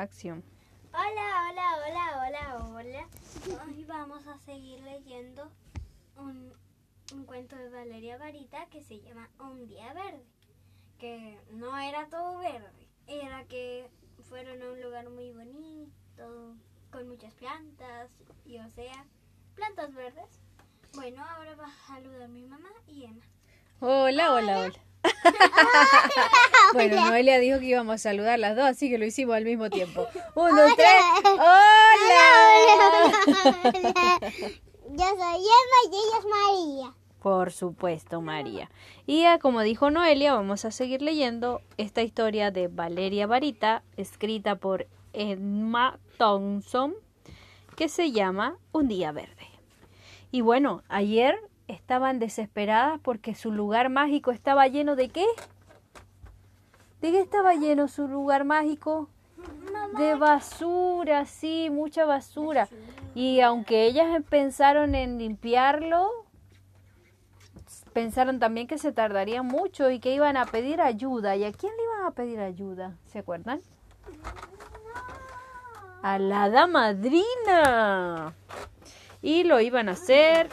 acción. Hola, hola, hola, hola, hola. Hoy vamos a seguir leyendo un, un cuento de Valeria Varita que se llama Un día verde. Que no era todo verde, era que fueron a un lugar muy bonito, con muchas plantas, y o sea, plantas verdes. Bueno, ahora va a saludar mi mamá y Emma. Hola, hola, hola. bueno, Noelia dijo que íbamos a saludar las dos, así que lo hicimos al mismo tiempo. Uno, dos, tres. ¡Hola! Yo soy Emma y ella es María. Por supuesto, María. Y ya, como dijo Noelia, vamos a seguir leyendo esta historia de Valeria Varita, escrita por Emma Thompson, que se llama Un día verde. Y bueno, ayer estaban desesperadas porque su lugar mágico estaba lleno de qué? ¿De qué estaba lleno su lugar mágico? De basura, sí, mucha basura. Y aunque ellas pensaron en limpiarlo, pensaron también que se tardaría mucho y que iban a pedir ayuda. ¿Y a quién le iban a pedir ayuda? ¿Se acuerdan? A la hada madrina. Y lo iban a hacer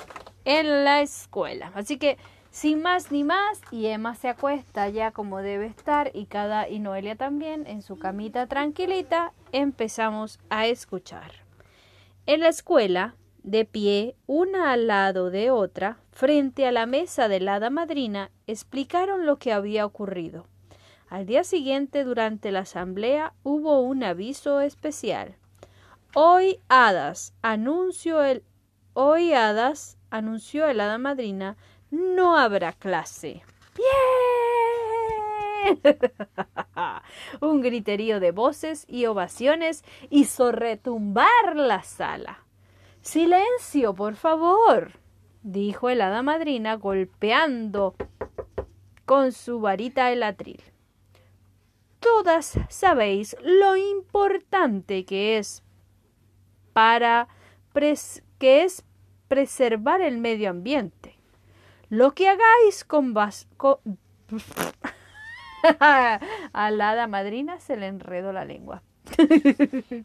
en la escuela. Así que sin más ni más, y Emma se acuesta ya como debe estar y cada y Noelia también en su camita tranquilita, empezamos a escuchar. En la escuela, de pie, una al lado de otra, frente a la mesa de la hada madrina, explicaron lo que había ocurrido. Al día siguiente, durante la asamblea, hubo un aviso especial. Hoy, hadas, anuncio el hoy, hadas, anunció el hada madrina, no habrá clase. ¡Bien! Un griterío de voces y ovaciones hizo retumbar la sala. Silencio, por favor, dijo el hada madrina golpeando con su varita el atril. Todas sabéis lo importante que es para que es preservar el medio ambiente. Lo que hagáis con vas... A la hada madrina se le enredó la lengua. Tú no eres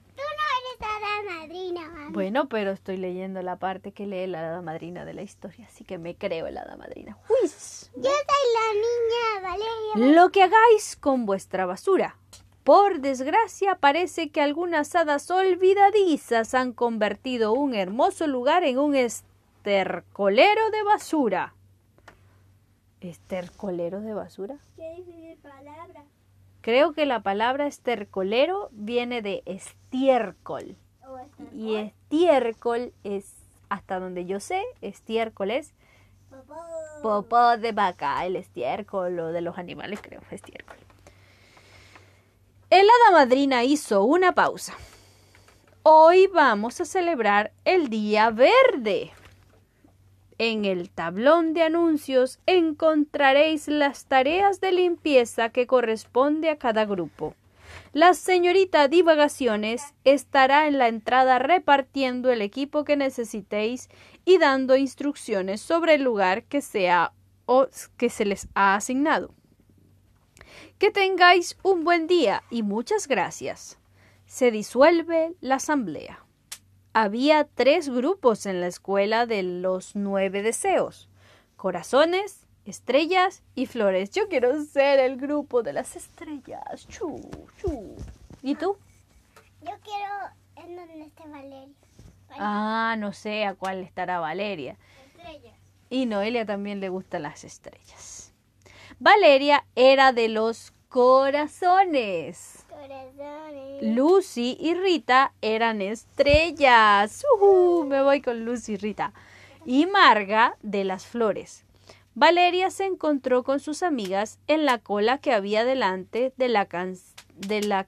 hada madrina, mami. Bueno, pero estoy leyendo la parte que lee la hada madrina de la historia, así que me creo la hada madrina. ¡Uis! Yo soy la niña Valeria. Lo que hagáis con vuestra basura. Por desgracia, parece que algunas hadas olvidadizas han convertido un hermoso lugar en un estercolero de basura. ¿Estercolero de basura? Qué difícil palabra. Creo que la palabra estercolero viene de estiércol. O estercol. Y estiércol es, hasta donde yo sé, estiércol es Popó. popó de vaca, el estiércol o de los animales, creo, estiércol. El hada madrina hizo una pausa. Hoy vamos a celebrar el Día Verde. En el tablón de anuncios encontraréis las tareas de limpieza que corresponde a cada grupo. La señorita Divagaciones estará en la entrada repartiendo el equipo que necesitéis y dando instrucciones sobre el lugar que, sea, o que se les ha asignado. Que tengáis un buen día y muchas gracias. Se disuelve la asamblea. Había tres grupos en la escuela de los nueve deseos. Corazones, estrellas y flores. Yo quiero ser el grupo de las estrellas. Chu, chu. ¿Y tú? Yo quiero en donde esté Valeria. Ah, no sé a cuál estará Valeria. Estrellas. Y Noelia también le gustan las estrellas. Valeria era de los corazones. Corazones. Lucy y Rita eran estrellas. ¡Ujú! Me voy con Lucy y Rita. Y Marga de las flores. Valeria se encontró con sus amigas en la cola que había delante de la, can- de la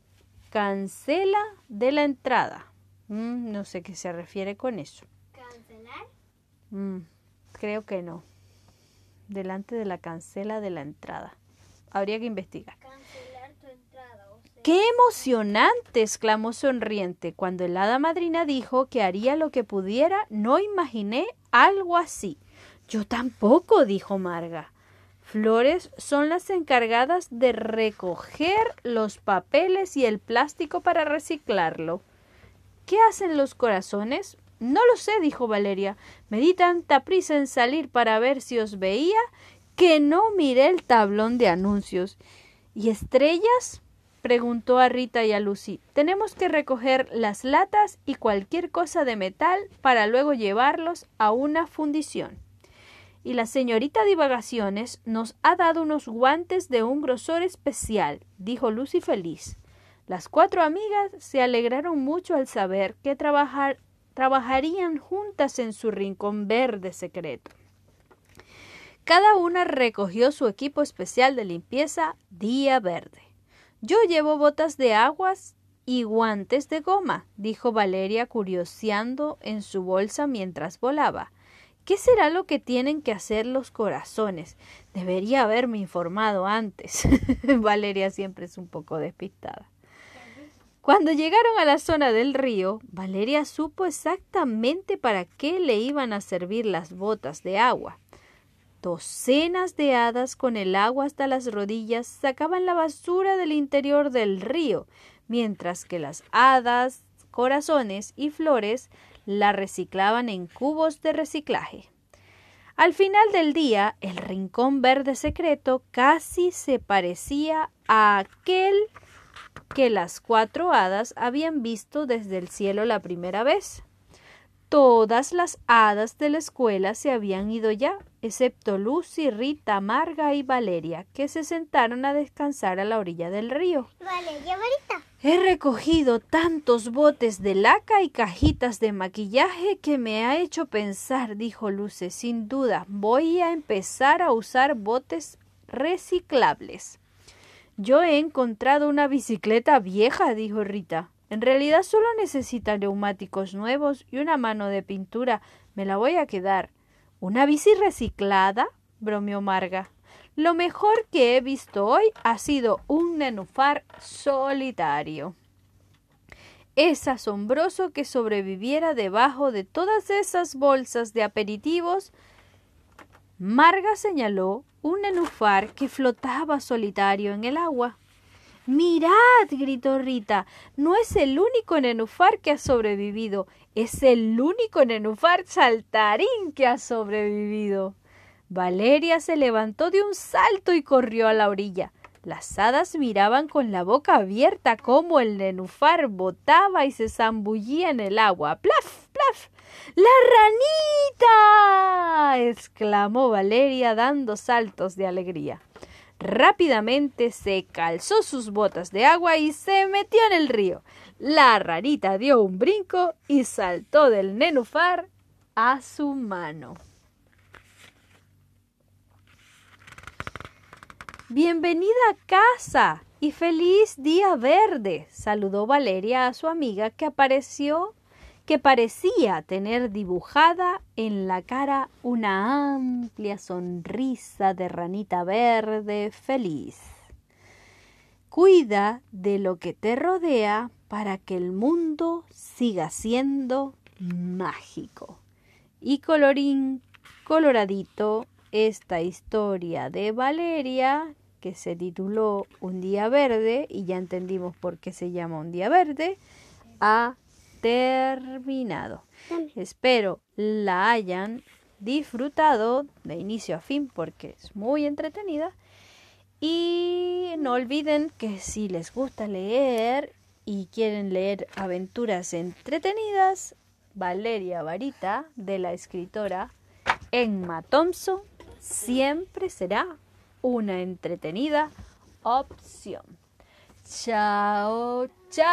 cancela de la entrada. Mm, no sé qué se refiere con eso. Cancelar. Mm, creo que no. Delante de la cancela de la entrada. Habría que investigar. Cancelar tu entrada. O sea, ¡Qué emocionante! exclamó sonriente. Cuando el hada madrina dijo que haría lo que pudiera, no imaginé algo así. Yo tampoco, dijo Marga. Flores son las encargadas de recoger los papeles y el plástico para reciclarlo. ¿Qué hacen los corazones? No lo sé, dijo Valeria. Me di tanta prisa en salir para ver si os veía que no miré el tablón de anuncios. ¿Y estrellas? preguntó a Rita y a Lucy. Tenemos que recoger las latas y cualquier cosa de metal para luego llevarlos a una fundición y la señorita Divagaciones nos ha dado unos guantes de un grosor especial, dijo Lucy feliz. Las cuatro amigas se alegraron mucho al saber que trabajar, trabajarían juntas en su rincón verde secreto. Cada una recogió su equipo especial de limpieza día verde. Yo llevo botas de aguas y guantes de goma, dijo Valeria curioseando en su bolsa mientras volaba. ¿Qué será lo que tienen que hacer los corazones? Debería haberme informado antes. Valeria siempre es un poco despistada. Cuando llegaron a la zona del río, Valeria supo exactamente para qué le iban a servir las botas de agua. Docenas de hadas con el agua hasta las rodillas sacaban la basura del interior del río, mientras que las hadas, corazones y flores la reciclaban en cubos de reciclaje. Al final del día, el rincón verde secreto casi se parecía a aquel que las cuatro hadas habían visto desde el cielo la primera vez. Todas las hadas de la escuela se habían ido ya, excepto Lucy, Rita, Marga y Valeria, que se sentaron a descansar a la orilla del río. Valeria, Marita. He recogido tantos botes de laca y cajitas de maquillaje que me ha hecho pensar, dijo Luce. Sin duda, voy a empezar a usar botes reciclables. Yo he encontrado una bicicleta vieja, dijo Rita. En realidad solo necesita neumáticos nuevos y una mano de pintura. Me la voy a quedar. ¿Una bici reciclada? bromeó Marga. Lo mejor que he visto hoy ha sido un nenufar solitario. Es asombroso que sobreviviera debajo de todas esas bolsas de aperitivos. Marga señaló un nenufar que flotaba solitario en el agua. Mirad, gritó Rita, no es el único nenufar que ha sobrevivido, es el único nenufar saltarín que ha sobrevivido. Valeria se levantó de un salto y corrió a la orilla. Las hadas miraban con la boca abierta cómo el nenufar botaba y se zambullía en el agua. ¡Plaf! ¡Plaf! ¡La ranita! Exclamó Valeria dando saltos de alegría. Rápidamente se calzó sus botas de agua y se metió en el río. La ranita dio un brinco y saltó del nenufar a su mano. Bienvenida a casa y feliz día verde, saludó Valeria a su amiga que apareció que parecía tener dibujada en la cara una amplia sonrisa de ranita verde feliz. Cuida de lo que te rodea para que el mundo siga siendo mágico. Y colorín coloradito, esta historia de Valeria que se tituló Un día verde, y ya entendimos por qué se llama Un día verde, ha terminado. Espero la hayan disfrutado de inicio a fin porque es muy entretenida. Y no olviden que si les gusta leer y quieren leer aventuras entretenidas, Valeria Varita, de la escritora Emma Thompson, siempre será una entretenida opción. Chao, chao.